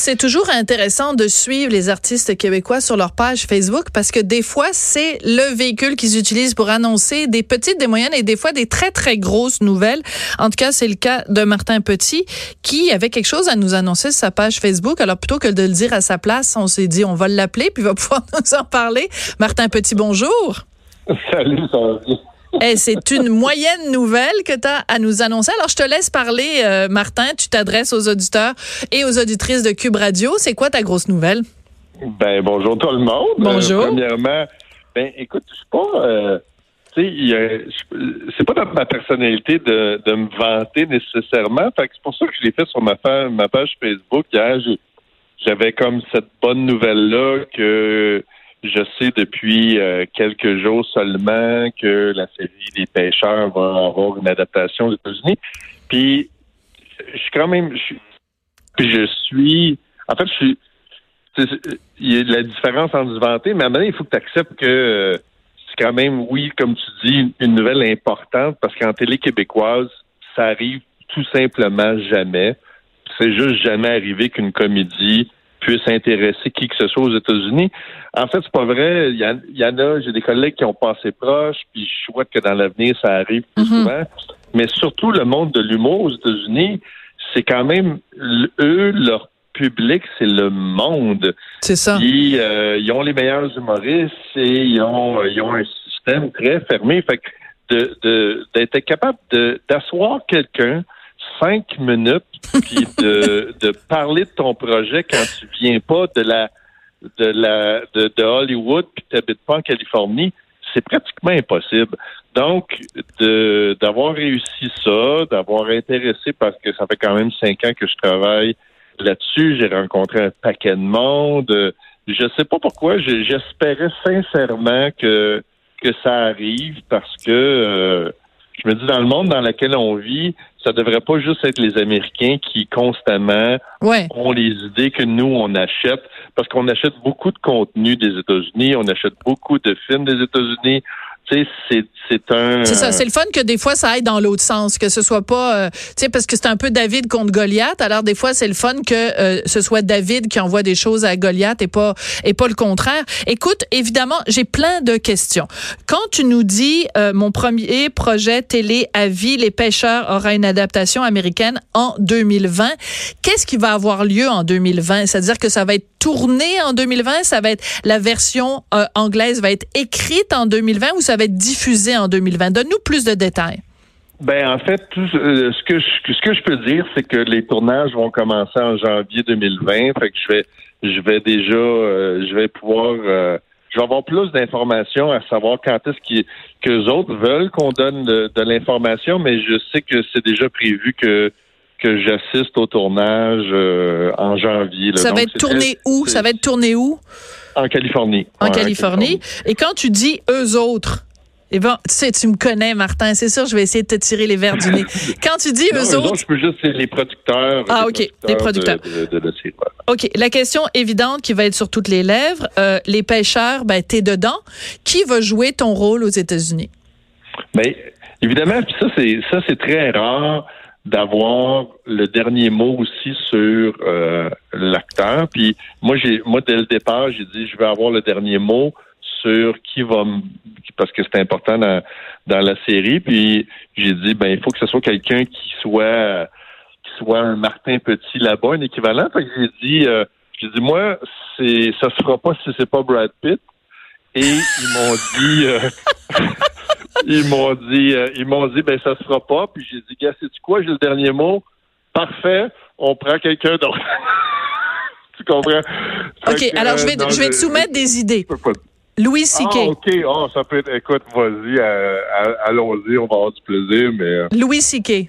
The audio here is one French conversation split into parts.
C'est toujours intéressant de suivre les artistes québécois sur leur page Facebook parce que des fois, c'est le véhicule qu'ils utilisent pour annoncer des petites, des moyennes et des fois des très, très grosses nouvelles. En tout cas, c'est le cas de Martin Petit qui avait quelque chose à nous annoncer sur sa page Facebook. Alors, plutôt que de le dire à sa place, on s'est dit, on va l'appeler puis il va pouvoir nous en parler. Martin Petit, bonjour. Salut, ça va. Eh, c'est une moyenne nouvelle que tu as à nous annoncer. Alors, je te laisse parler, euh, Martin. Tu t'adresses aux auditeurs et aux auditrices de Cube Radio. C'est quoi ta grosse nouvelle? Ben, bonjour tout le monde. Bonjour. Euh, premièrement, ben, écoute, je suis pas. Euh, c'est pas dans ma personnalité de, de me vanter nécessairement. C'est pour ça que je l'ai fait sur ma, ma page Facebook hier. J'avais comme cette bonne nouvelle-là que je sais depuis euh, quelques jours seulement que la série des pêcheurs va avoir une adaptation aux États-Unis. Puis je suis quand même je, je suis en fait je suis il y a la différence entre se vanter, mais à un moment il faut que tu acceptes que euh, c'est quand même, oui, comme tu dis, une nouvelle importante parce qu'en télé québécoise, ça arrive tout simplement jamais. C'est juste jamais arrivé qu'une comédie puisse intéresser qui que ce soit aux États-Unis. En fait, c'est pas vrai. Il y, en a, j'ai des collègues qui ont passé proche, puis je souhaite que dans l'avenir, ça arrive plus mhm. souvent. Mais surtout, le monde de l'humour aux États-Unis, c'est quand même, eux, leur public, c'est le monde. C'est ça. Ils, euh, ils ont les meilleurs humoristes et ils ont, ils ont un système très fermé. Fait que de, d'être capable de, d'asseoir quelqu'un cinq minutes puis de, de parler de ton projet quand tu viens pas de la de la de, de Hollywood puis tu n'habites pas en Californie, c'est pratiquement impossible. Donc, de d'avoir réussi ça, d'avoir intéressé parce que ça fait quand même cinq ans que je travaille là-dessus, j'ai rencontré un paquet de monde. Je sais pas pourquoi, j'espérais sincèrement que que ça arrive parce que euh, je me dis dans le monde dans lequel on vit, ça devrait pas juste être les Américains qui constamment ont les idées que nous on achète parce qu'on achète beaucoup de contenu des États-Unis, on achète beaucoup de films des États-Unis, c'est c'est un. C'est ça, c'est le fun que des fois ça aille dans l'autre sens, que ce soit pas, euh, tu sais, parce que c'est un peu David contre Goliath. Alors des fois c'est le fun que euh, ce soit David qui envoie des choses à Goliath et pas et pas le contraire. Écoute, évidemment, j'ai plein de questions. Quand tu nous dis euh, mon premier projet télé à vie, les pêcheurs aura une adaptation américaine en 2020, qu'est-ce qui va avoir lieu en 2020 C'est-à-dire que ça va être tourné en 2020, ça va être la version anglaise va être écrite en 2020 ou ça va être diffusé en 2020? Donne-nous plus de détails. Ben en fait, tout euh, ce que je, ce que je peux dire, c'est que les tournages vont commencer en janvier 2020. Fait que je vais je vais déjà euh, je vais pouvoir euh, je vais avoir plus d'informations à savoir quand est-ce qu'ils que autres veulent qu'on donne de, l'information, mais je sais que c'est déjà prévu que que j'assiste au tournage en janvier. Ça va être tourné où? Ça va être tourné où? En Californie. En Californie. Et quand tu dis eux autres, eh ben, tu sais, tu me connais, Martin. C'est sûr, je vais essayer de te tirer les verres du nez. Quand tu dis eux, autres, je peux juste les producteurs. Ah, ok, les producteurs. ok, la question évidente qui va être sur toutes les lèvres, euh, les pêcheurs, ben t'es dedans. Qui va jouer ton rôle aux États-Unis? Ben évidemment, ça c'est ça c'est très rare d'avoir le dernier mot aussi sur euh, l'acteur. Puis moi j'ai moi dès le départ j'ai dit je vais avoir le dernier mot sur qui va parce que c'est important dans, dans la série. Puis j'ai dit ben il faut que ce soit quelqu'un qui soit qui soit un Martin Petit là-bas, un équivalent. Que j'ai dit euh, j'ai dit moi c'est ça se fera pas si c'est pas Brad Pitt. Et ils m'ont dit euh, ils m'ont dit euh, ils m'ont dit ben ça se fera pas. Puis j'ai dit gars c'est tu quoi? J'ai le dernier mot. Parfait, on prend quelqu'un d'autre. tu comprends? OK, alors je vais, je vais te soumettre des idées. Louis C.K. Ah, OK. Oh, ça peut être. Écoute, vas-y, euh, allons-y, on va avoir du plaisir, mais. Euh, Louis C.K. Tu,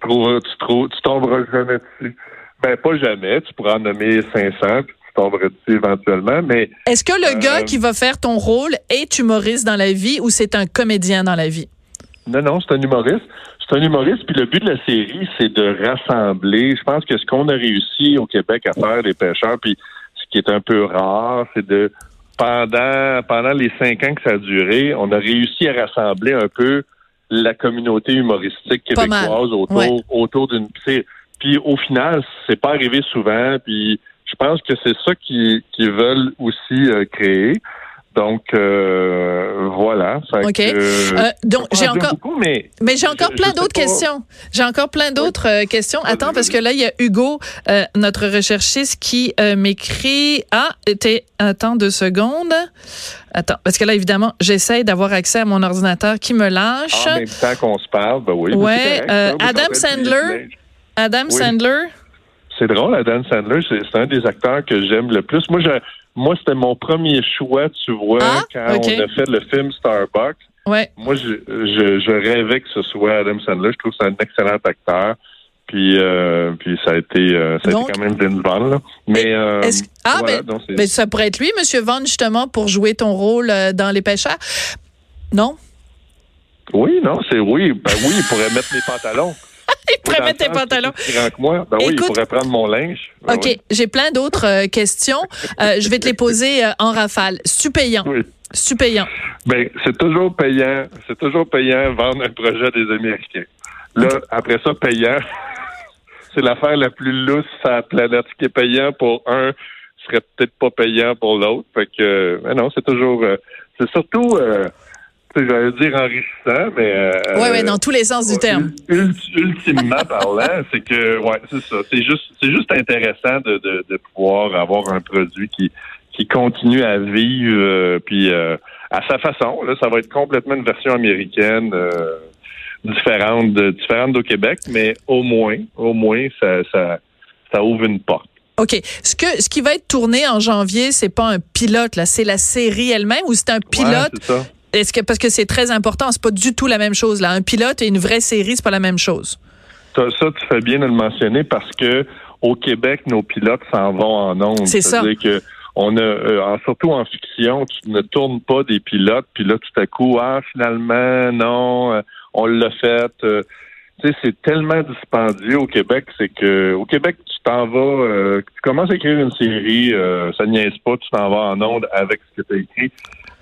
trouves, tu, trouves, tu tomberas jamais dessus. Ben, pas jamais. Tu pourras en nommer 500, puis dessus éventuellement, mais. Est-ce que le gars euh, qui va faire ton rôle est humoriste dans la vie ou c'est un comédien dans la vie? Non, non, c'est un humoriste. C'est un humoriste, puis le but de la série, c'est de rassembler. Je pense que ce qu'on a réussi au Québec à faire, les pêcheurs, puis ce qui est un peu rare, c'est de pendant, pendant les cinq ans que ça a duré, on a réussi à rassembler un peu la communauté humoristique québécoise autour, autour d'une. Puis au final, c'est pas arrivé souvent. Puis je pense que c'est ça qu'ils veulent aussi créer. Donc euh, voilà. OK. Euh, donc j'ai encore mais, mais j'ai encore plein d'autres questions. J'ai encore plein d'autres euh, questions. Attends parce que là il y a Hugo notre recherchiste qui m'écrit ah était attends deux secondes. Attends parce que là évidemment, j'essaie d'avoir accès à mon ordinateur qui me lâche. En même temps qu'on se parle, ben oui. Ouais, Adam Sandler. Adam Sandler? C'est drôle, Adam Sandler, c'est un des acteurs que j'aime le plus. Moi, je, moi, c'était mon premier choix, tu vois, ah, quand on a fait le film Starbucks. Ouais. Moi, je, je, rêvais que ce soit Adam Sandler. Je trouve que c'est un excellent acteur. Puis, euh, puis ça a été, euh, ça a été quand même Vince Vaughn. Là. Mais euh, ah, ben, ben, ça pourrait être lui, Monsieur Vaughn, justement, pour jouer ton rôle dans Les Pêcheurs? Non? Oui, non, c'est oui. Ben oui, il pourrait mettre mes pantalons. il pourrait mettre tes pantalons. moi. Ben oui, il pourrait prendre mon linge. Ben OK, j'ai plein d'autres euh, questions. Euh, je vais te les poser euh, en rafale. C'est payant. Oui. Ben, c'est toujours payant. C'est toujours payant vendre un projet des Américains. Là, après ça, payant, c'est l'affaire la plus lousse sur la planète. Ce qui est payant pour un serait peut-être pas payant pour l'autre. Fait que, ben non, c'est toujours, c'est surtout, j'allais dire enrichissant, mais. Euh, oui, oui, dans tous les sens du terme. Ultimement parlant, c'est que, ouais, c'est ça. C'est juste, c'est juste intéressant de, de, de, pouvoir avoir un produit qui, qui continue à vivre, euh, puis euh, à sa façon. Là, ça va être complètement une version américaine. différente de, différente au Québec, mais au moins, au moins, ça, ça, ça ouvre une porte. OK. Ce que ce qui va être tourné en janvier, c'est pas un pilote là, c'est la série elle-même ou c'est un pilote est-ce que parce que c'est très important, c'est pas du tout la même chose là. Un pilote et une vraie série, c'est pas la même chose. Ça, tu fais bien de le mentionner parce que au Québec, nos pilotes s'en vont en ondes. C'est ça. que on a, euh, surtout en fiction, tu ne tournes pas des pilotes, puis là tout à coup, ah finalement non, euh, on l'a fait. Euh, tu sais, c'est tellement dispendieux au Québec, c'est que au Québec, tu t'en vas, tu commences à écrire une série, ça niaise pas, tu t'en vas en ondes avec ce que tu as écrit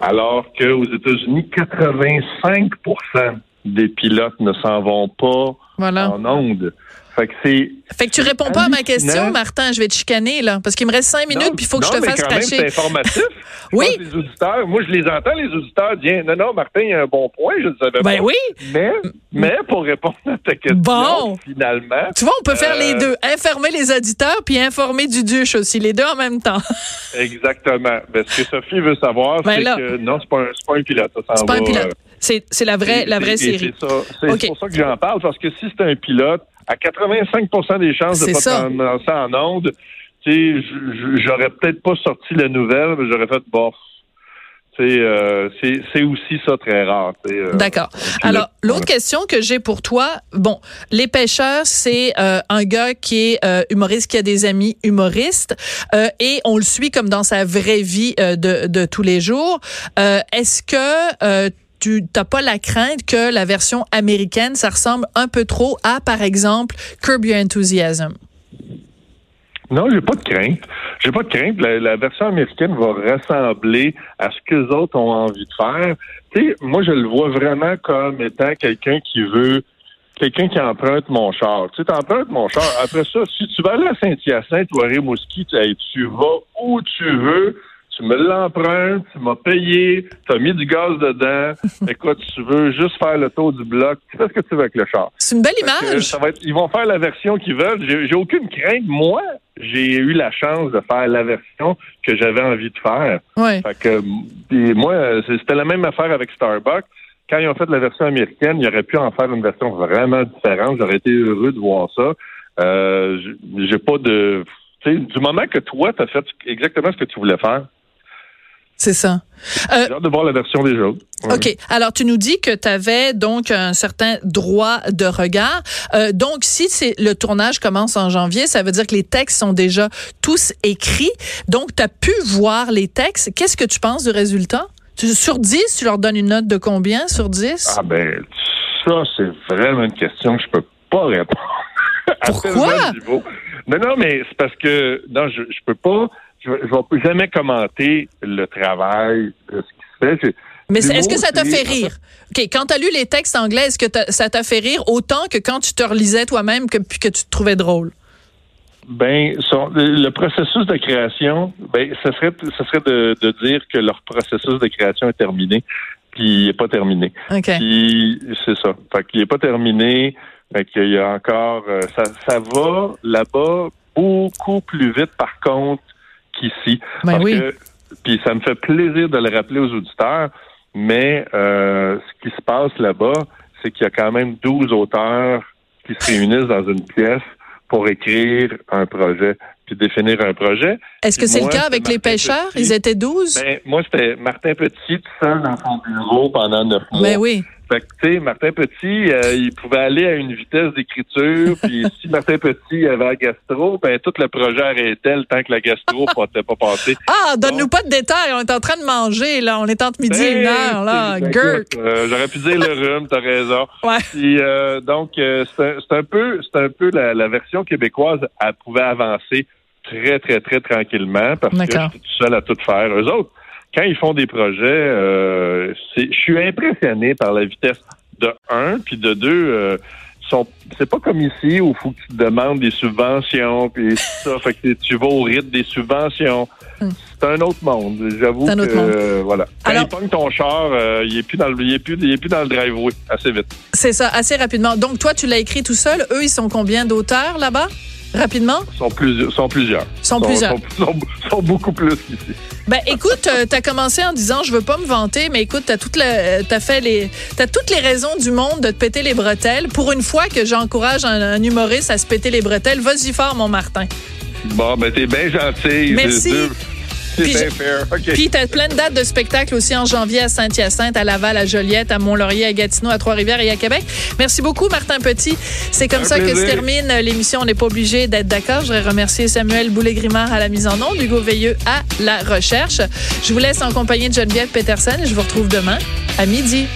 alors qu'aux États-Unis, 85% des pilotes ne s'en vont pas en onde. Fait que c'est. Fait que tu réponds pas à ma question, Martin. Je vais te chicaner, là. Parce qu'il me reste cinq minutes, puis il faut que je te fasse quand C'est informatif. oui. Les auditeurs, moi, je les entends, les auditeurs disent Non, non, Martin, il y a un bon point, je ne savais ben oui. Mais, mais pour répondre à ta question, bon. finalement. Tu vois, on peut faire les euh, deux. Informer les auditeurs, puis informer du duche aussi. Les deux en même temps. Exactement. Ben, ce que Sophie veut savoir, ben c'est que non, c'est pas, pas un pilote. C'est pas un pilote. Euh, c'est la vraie, la vraie série. C'est pour ça que j'en parle, parce que si c'était un pilote, à 85 des chances de pas lancer en onde, j'aurais peut-être pas sorti la nouvelle, mais j'aurais fait bof. Euh, c'est aussi ça très rare. Euh, D'accord. Alors, l'autre question que j'ai pour toi, bon, Les Pêcheurs, c'est euh, un gars qui est humoriste, qui a des amis humoristes, et on le suit comme dans sa vraie vie de, de tous les jours. Est-ce que tu n'as pas la crainte que la version américaine, ça ressemble un peu trop à, par exemple, Curb Your Enthusiasm? Non, j'ai pas de crainte. J'ai pas de crainte. La, version américaine va ressembler à ce que les autres ont envie de faire. Moi, je le vois vraiment comme étant quelqu'un qui veut quelqu'un qui emprunte mon char. Tu sais, empruntes mon char. Après ça, si tu vas aller à Saint-Hyacinthe ou à Rimouski, tu vas où tu veux tu me l'empruntes, tu m'as payé, tu as mis du gaz dedans. Écoute, tu veux juste faire le tour du bloc, tu fais ce que tu veux avec le char. C'est une belle image. ils vont faire la version qu'ils veulent. J'ai aucune crainte. Moi, j'ai eu la chance de faire la version que j'avais envie de faire. Ouais. Fait que, moi, c'était la même affaire avec Starbucks. Quand ils ont fait la version américaine, ils auraient pu en faire une version vraiment différente. J'aurais été heureux de voir ça. Euh, j'ai pas de du moment que toi, tu as fait exactement ce que tu voulais faire, c'est ça. Euh, J'ai hâte de voir la version des autres. OK. Alors, tu nous dis que tu avais donc un certain droit de regard. Euh, donc, si c'est le tournage commence en janvier, ça veut dire que les textes sont déjà tous écrits. Donc, tu as pu voir les textes. Qu'est-ce que tu penses du résultat? sur 10, tu leur donnes une note de combien sur 10? Ah ben, ça, c'est vraiment une question que je peux pas répondre. Pourquoi? Non, non, mais c'est parce que, non, je, je peux pas je ne vais jamais commenter le travail de ce qui se fait. Mais est-ce que ça t'a fait rire? OK, quand tu as lu les textes anglais, est-ce que ça t'a fait rire autant que quand tu te relisais toi-même que, que tu te trouvais drôle? Ben, son- le processus de création, ben, ce serait, ce serait de, de dire que leur processus de création est terminé, puis il n'est pas terminé. C'est ça. Fait qu'il n'est pas terminé. Fait qu'il y a encore. euh, ça, ça va là-bas beaucoup plus vite, par contre, qu'ici. Ben oui. Puis ça me fait plaisir de le rappeler aux auditeurs, mais euh, ce qui se passe là-bas, c'est qu'il y a quand même 12 auteurs qui se réunissent dans une pièce pour écrire un projet, puis définir un projet. Est-ce que c'est le cas avec les pêcheurs? Petit. Ils étaient 12? Ben, moi, c'était Martin Petit tout seul dans son bureau pendant neuf mois. Ben oui. Fait que, tu sais, Martin Petit, euh, il pouvait aller à une vitesse d'écriture, puis si Martin Petit avait la gastro, ben tout le projet arrêtait le temps que la gastro n'était pas passée. Ah, donne-nous pas de détails. On est en train de manger, là. On est entre midi et une heure, là. Ben, Gurk. euh, J'aurais pu dire le rhume, t'as raison. Ouais. Puis, euh, donc, euh, c'est un, un peu, c'est un peu la, la version québécoise. Elle pouvait avancer très, très, très tranquillement parce que j'étais tout seul à tout faire. Eux autres, quand ils font des projets, euh, je suis impressionné par la vitesse de un, puis de deux. Euh, c'est pas comme ici où il faut que tu demandes des subventions, puis ça, fait que tu vas au rythme des subventions. Hum. C'est un autre monde. J'avoue C'est un que euh, voilà. Quand Alors- il ton char, euh, il est plus dans le, il est plus, il est plus dans le driveway assez vite. C'est ça, assez rapidement. Donc, toi, tu l'as écrit tout seul. Eux, ils sont combien d'auteurs là-bas? Rapidement? Sont, plus, sont plusieurs. Sont plusieurs. Sont, sont- sont beaucoup plus qu'ici. Ben écoute, euh, t'as commencé en disant je veux pas me vanter, mais écoute, t'as toute la, t'as fait les, t'as toutes les raisons du monde de te péter les bretelles. Pour une fois que j'encourage un, un humoriste à se péter les bretelles, vas-y fort, mon Martin. Bon, ben t'es bien gentil. Merci. C'est- bien je- fair. OK. Puis t'as plein de dates de spectacles aussi en janvier à Saint-Hyacinthe, à Laval, à Joliette, à Mont-Laurier, à Gatineau, à Trois-Rivières et à Québec. Merci beaucoup, Martin Petit. C'est comme Un ça que se termine l'émission. On n'est pas obligé d'être d'accord. Je voudrais remercier Samuel Boulay-Grimard à la mise en onde, Hugo Veilleux à la recherche. Je vous laisse en compagnie de Geneviève Peterson et je vous retrouve demain à midi.